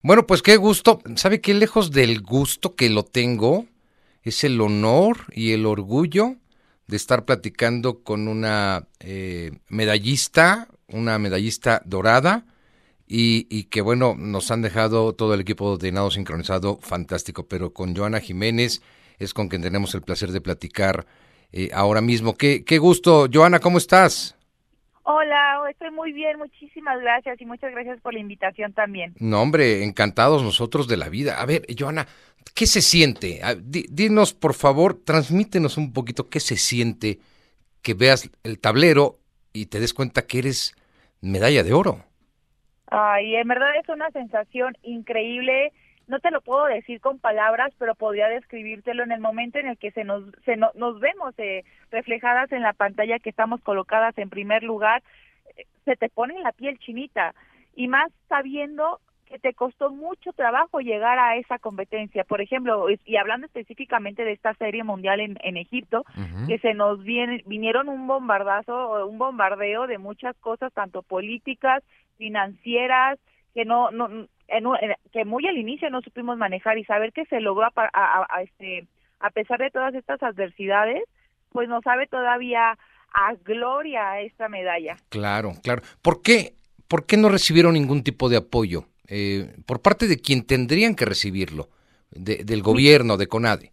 Bueno, pues qué gusto. ¿Sabe qué lejos del gusto que lo tengo? Es el honor y el orgullo de estar platicando con una eh, medallista, una medallista dorada, y, que bueno, nos han dejado todo el equipo de nado sincronizado fantástico, pero con Joana Jiménez es con quien tenemos el placer de platicar eh, ahora mismo. Qué, qué gusto, Joana, ¿cómo estás? Hola, estoy muy bien, muchísimas gracias y muchas gracias por la invitación también. No, hombre, encantados nosotros de la vida. A ver, Joana, ¿qué se siente? Dinos, por favor, transmítenos un poquito qué se siente que veas el tablero y te des cuenta que eres medalla de oro. Ay, en verdad es una sensación increíble. No te lo puedo decir con palabras, pero podría describírtelo en el momento en el que se nos, se nos vemos eh, reflejadas en la pantalla que estamos colocadas en primer lugar. Eh, se te pone la piel chinita y más sabiendo que te costó mucho trabajo llegar a esa competencia. Por ejemplo, y hablando específicamente de esta serie mundial en, en Egipto, que se nos viene, vinieron un bombardazo, un bombardeo de muchas cosas, tanto políticas, financieras, que no, no en, que muy al inicio no supimos manejar y saber que se logró a, a, este, a pesar de todas estas adversidades, pues nos sabe todavía a gloria esta medalla. Claro, claro. ¿Por qué, por qué no recibieron ningún tipo de apoyo? Eh, por parte de quien tendrían que recibirlo, del gobierno, de CONADE.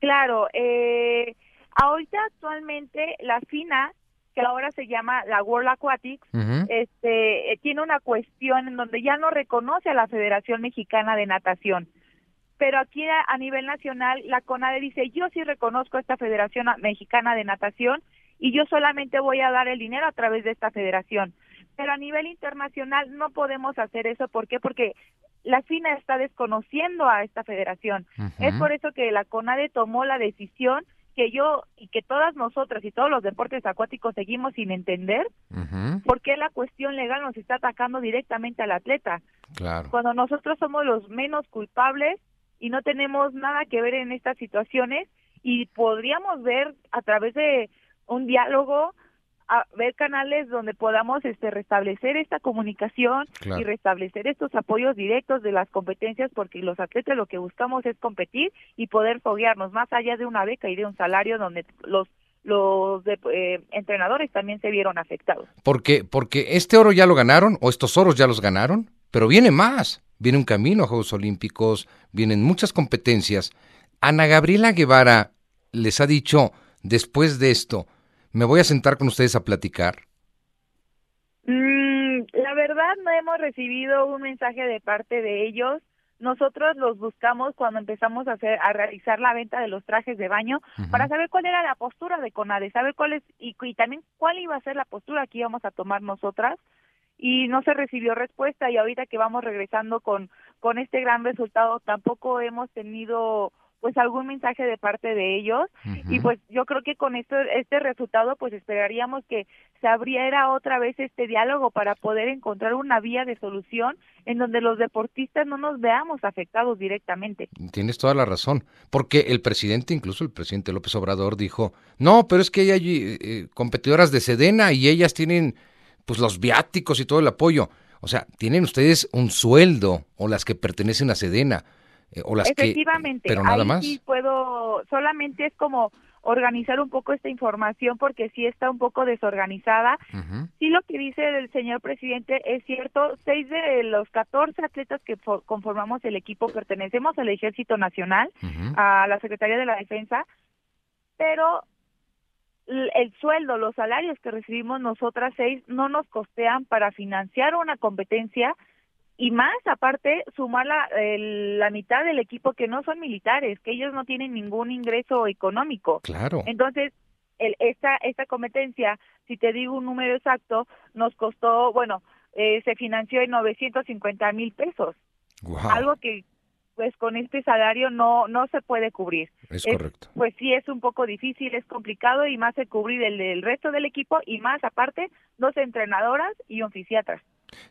Claro, eh, ahorita actualmente la FINA, que ahora se llama la World Aquatics, este, eh, tiene una cuestión en donde ya no reconoce a la Federación Mexicana de Natación. Pero aquí a, nivel nacional, la CONADE dice, yo sí reconozco a esta Federación Mexicana de Natación y yo solamente voy a dar el dinero a través de esta federación pero a nivel internacional no podemos hacer eso. ¿Por qué? Porque la FINA está desconociendo a esta federación. Es por eso que la CONADE tomó la decisión que yo y que todas nosotras y todos los deportes acuáticos seguimos sin entender por qué la cuestión legal nos está atacando directamente al atleta. Claro. Cuando nosotros somos los menos culpables y no tenemos nada que ver en estas situaciones y podríamos ver a través de un diálogo a ver canales donde podamos este restablecer esta comunicación y restablecer estos apoyos directos de las competencias porque los atletas lo que buscamos es competir y poder foguearnos más allá de una beca y de un salario donde los los eh, entrenadores también se vieron afectados. Porque porque este oro ya lo ganaron o estos oros ya los ganaron, pero viene más, viene un camino a Juegos Olímpicos, vienen muchas competencias. Ana Gabriela Guevara les ha dicho después de esto, ¿Me voy a sentar con ustedes a platicar? Mm, la verdad no hemos recibido un mensaje de parte de ellos. Nosotros los buscamos cuando empezamos a hacer a realizar la venta de los trajes de baño para saber cuál era la postura de Conade, saber cuál es y, y también cuál iba a ser la postura que íbamos a tomar nosotras y no se recibió respuesta y ahorita que vamos regresando con con este gran resultado tampoco hemos tenido pues algún mensaje de parte de ellos y pues yo creo que con esto este resultado pues esperaríamos que se abriera otra vez este diálogo para poder encontrar una vía de solución en donde los deportistas no nos veamos afectados directamente. Tienes toda la razón, porque el presidente, incluso el presidente López Obrador dijo, "No, pero es que hay eh, eh, competidoras de Sedena y ellas tienen pues los viáticos y todo el apoyo." O sea, tienen ustedes un sueldo o las que pertenecen a Sedena eh, o las Efectivamente, pero nada más. sí puedo, solamente es como organizar un poco esta información porque sí está un poco desorganizada. Sí lo que dice el señor presidente es cierto, seis de los 14 atletas que conformamos el equipo pertenecemos al Ejército Nacional, a la Secretaría de la Defensa, pero el sueldo, los salarios que recibimos nosotras seis no nos costean para financiar una competencia y más aparte sumar la, la mitad del equipo que no son militares, que ellos no tienen ningún ingreso económico. Claro. Entonces, el, esta, esta competencia, si te digo un número exacto, nos costó, bueno, eh, se financió en 950 mil pesos. Algo que pues con este salario no no se puede cubrir. Es, correcto. Pues sí es un poco difícil, es complicado y más de cubrir el del resto del equipo y más aparte dos entrenadoras y un fisiatra.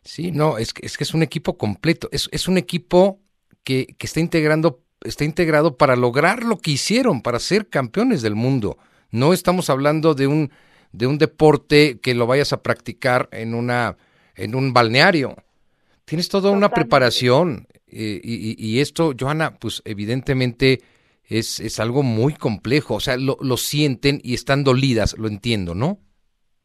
Sí, no, es, es que es un equipo completo, es, es un equipo que, que está integrando, está integrado para lograr lo que hicieron, para ser campeones del mundo. No estamos hablando de un, de un deporte que lo vayas a practicar en una, en un balneario. Tienes toda una preparación eh, y, esto, Johanna, pues evidentemente es, es algo muy complejo, o sea, lo, lo sienten y están dolidas, lo entiendo, ¿no?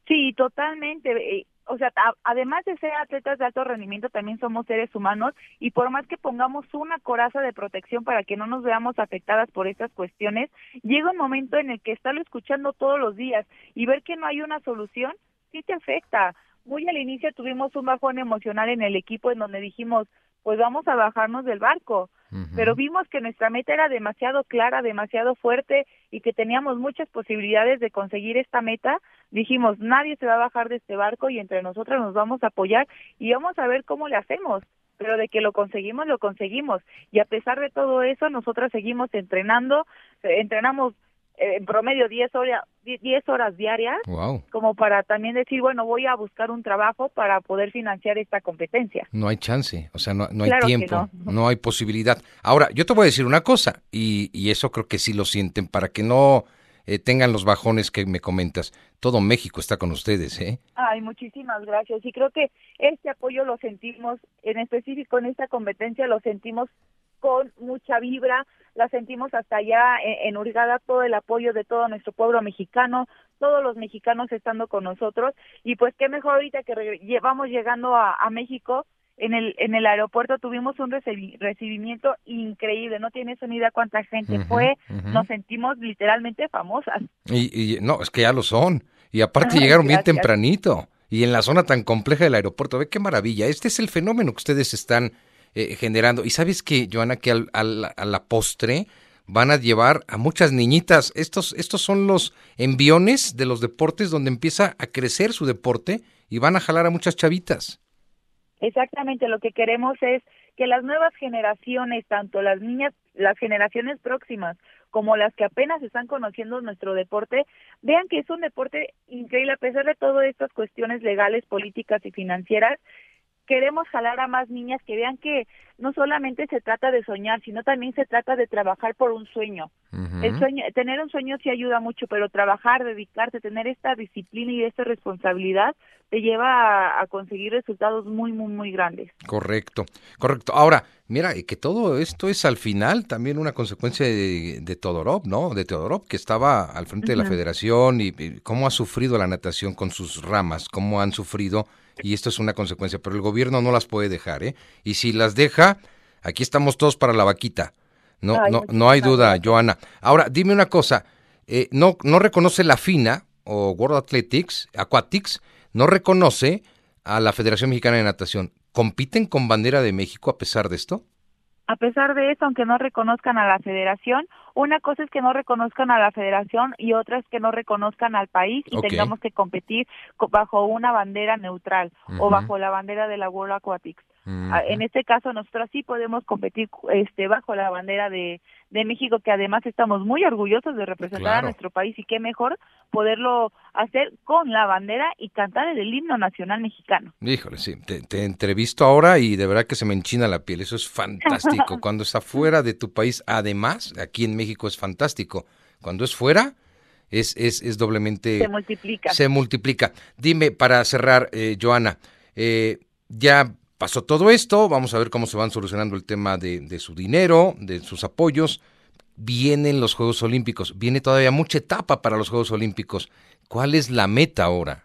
Sí, totalmente. O sea, además de ser atletas de alto rendimiento, también somos seres humanos y por más que pongamos una coraza de protección para que no nos veamos afectadas por estas cuestiones, llega un momento en el que estarlo escuchando todos los días y ver que no hay una solución, sí te afecta. Muy al inicio tuvimos un bajón emocional en el equipo en donde dijimos, pues vamos a bajarnos del barco. Pero vimos que nuestra meta era demasiado clara, demasiado fuerte y que teníamos muchas posibilidades de conseguir esta meta. Dijimos, nadie se va a bajar de este barco y entre nosotros nos vamos a apoyar y vamos a ver cómo le hacemos. Pero de que lo conseguimos, lo conseguimos. Y a pesar de todo eso, nosotras seguimos entrenando, eh, entrenamos en promedio 10 horas, 10 horas diarias, como para también decir, bueno, voy a buscar un trabajo para poder financiar esta competencia. No hay chance, o sea, no, hay tiempo, no. hay posibilidad. Ahora, yo te voy a decir una cosa, y, y eso creo que sí lo sienten, para que no eh, tengan los bajones que me comentas. Todo México está con ustedes, ¿eh? Ay, muchísimas gracias. Y creo que este apoyo lo sentimos, en específico en esta competencia, lo sentimos con mucha vibra, la sentimos hasta allá en, Urgada, todo el apoyo de todo nuestro pueblo mexicano, todos los mexicanos estando con nosotros, y pues qué mejor ahorita que vamos llegando a, México, en el, en el aeropuerto tuvimos un recibimiento increíble, no tienes ni idea cuánta gente fue, nos sentimos literalmente famosas. Y, y, no, es que ya lo son, y aparte llegaron bien tempranito, y en la zona tan compleja del aeropuerto, ve qué maravilla, este es el fenómeno que ustedes están eh, generando. Y sabes que, Joana, que al, a la postre van a llevar a muchas niñitas. Estos, estos son los enviones de los deportes donde empieza a crecer su deporte y van a jalar a muchas chavitas. Exactamente, lo que queremos es que las nuevas generaciones, tanto las niñas, las generaciones próximas, como las que apenas están conociendo nuestro deporte, vean que es un deporte increíble a pesar de todas estas cuestiones legales, políticas y financieras, queremos jalar a más niñas que vean que no solamente se trata de soñar, sino también se trata de trabajar por un sueño. El sueño, tener un sueño sí ayuda mucho, pero trabajar, dedicarte, tener esta disciplina y esta responsabilidad te lleva a, conseguir resultados muy, muy, muy grandes. Correcto, correcto. Ahora, mira, que todo esto es al final también una consecuencia de, de Todorov, ¿no? De Todorov, que estaba al frente de la federación y cómo ha sufrido la natación con sus ramas, cómo han sufrido y esto es una consecuencia, pero el gobierno no las puede dejar, ¿eh? Y si las deja, aquí estamos todos para la vaquita. No, no, no hay duda, Joana. Ahora, dime una cosa, eh, no, no reconoce la FINA o World Athletics, Aquatics, no reconoce a la Federación Mexicana de Natación. ¿Compiten con bandera de México a pesar de esto? A pesar de eso, aunque no reconozcan a la federación, una cosa es que no reconozcan a la federación y otra es que no reconozcan al país y tengamos que competir bajo una bandera neutral o bajo la bandera de la World Aquatics. En este caso nosotros sí podemos competir este bajo la bandera de, de México, que además estamos muy orgullosos de representar a nuestro país y qué mejor poderlo hacer con la bandera y cantar el himno nacional mexicano. Híjole, sí, te, te entrevisto ahora y de verdad que se me enchina la piel, eso es fantástico. Cuando está fuera de tu país, además, aquí en México es fantástico. Cuando es fuera, es, es, es doblemente... Se multiplica. Se multiplica. Dime, para cerrar, eh, Joana, eh, ya pasó todo esto, vamos a ver cómo se van solucionando el tema de, de su dinero, de sus apoyos. Vienen los Juegos Olímpicos, viene todavía mucha etapa para los Juegos Olímpicos. ¿Cuál es la meta ahora?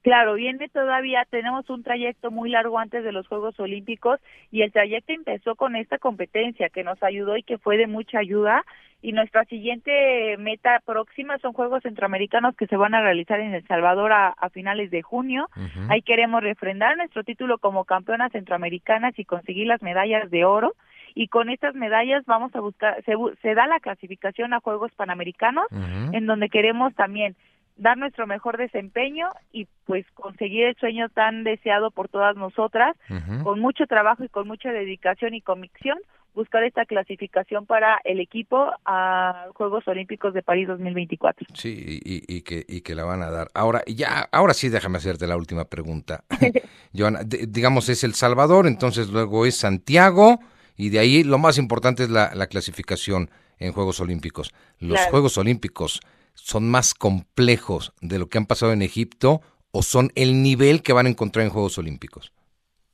Claro, viene todavía, tenemos un trayecto muy largo antes de los Juegos Olímpicos y el trayecto empezó con esta competencia que nos ayudó y que fue de mucha ayuda y nuestra siguiente meta próxima son Juegos Centroamericanos que se van a realizar en El Salvador a, finales de junio. Ahí queremos refrendar nuestro título como campeonas centroamericanas y conseguir las medallas de oro. Y con estas medallas vamos a buscar, se, se da la clasificación a Juegos Panamericanos en donde queremos también dar nuestro mejor desempeño y pues conseguir el sueño tan deseado por todas nosotras, con mucho trabajo y con mucha dedicación y convicción, buscar esta clasificación para el equipo a Juegos Olímpicos de París 2024. Sí, y, que, y que la van a dar. Ahora, ya, ahora sí déjame hacerte la última pregunta. Joana, digamos es El Salvador, entonces luego es Santiago, y de ahí lo más importante es la, clasificación en Juegos Olímpicos. Los Juegos Olímpicos son más complejos de lo que han pasado en Egipto o son el nivel que van a encontrar en Juegos Olímpicos?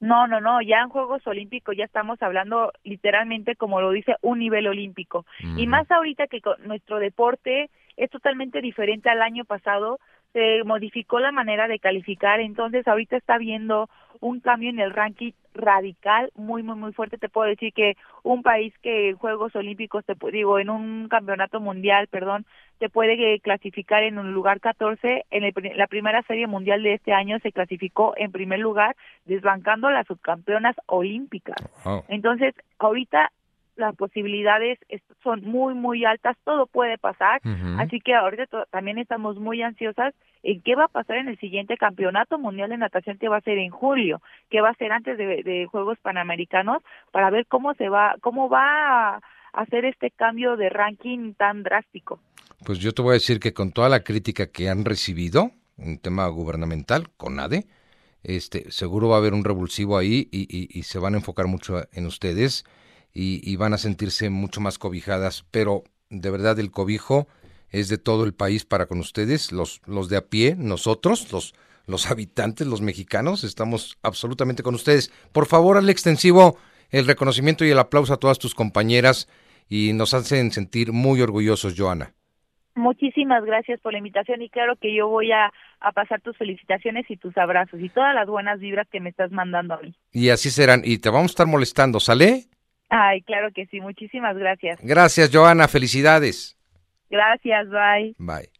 No, no, no, ya en Juegos Olímpicos ya estamos hablando literalmente, como lo dice, un nivel olímpico. Y más ahorita que nuestro deporte es totalmente diferente al año pasado, se modificó la manera de calificar, entonces ahorita está viendo un cambio en el ranking radical muy muy muy fuerte. Te puedo decir que un país que en Juegos Olímpicos te digo en un campeonato mundial perdón te puede clasificar en un lugar 14 en la primera serie mundial de este año se clasificó en primer lugar desbancando a las subcampeonas olímpicas. Entonces ahorita las posibilidades son muy, muy altas, todo puede pasar, así que ahorita también estamos muy ansiosas en qué va a pasar en el siguiente campeonato mundial de natación que va a ser en julio, que va a ser antes de, Juegos Panamericanos, para ver cómo se va, cómo va a hacer este cambio de ranking tan drástico. Pues yo te voy a decir que con toda la crítica que han recibido en tema gubernamental, con ADE, este, seguro va a haber un revulsivo ahí y, y se van a enfocar mucho en ustedes y, van a sentirse mucho más cobijadas, pero de verdad el cobijo es de todo el país para con ustedes, los, los de a pie, nosotros, los, los habitantes, los mexicanos, estamos absolutamente con ustedes. Por favor, al extensivo, el reconocimiento y el aplauso a todas tus compañeras y nos hacen sentir muy orgullosos, Joana. Muchísimas gracias por la invitación y claro que yo voy a, a, pasar tus felicitaciones y tus abrazos y todas las buenas vibras que me estás mandando a mí. Y así serán. Y te vamos a estar molestando, ¿sale? Ay, claro que sí. Muchísimas gracias. Gracias, Joana. Felicidades. Gracias. Bye. Bye.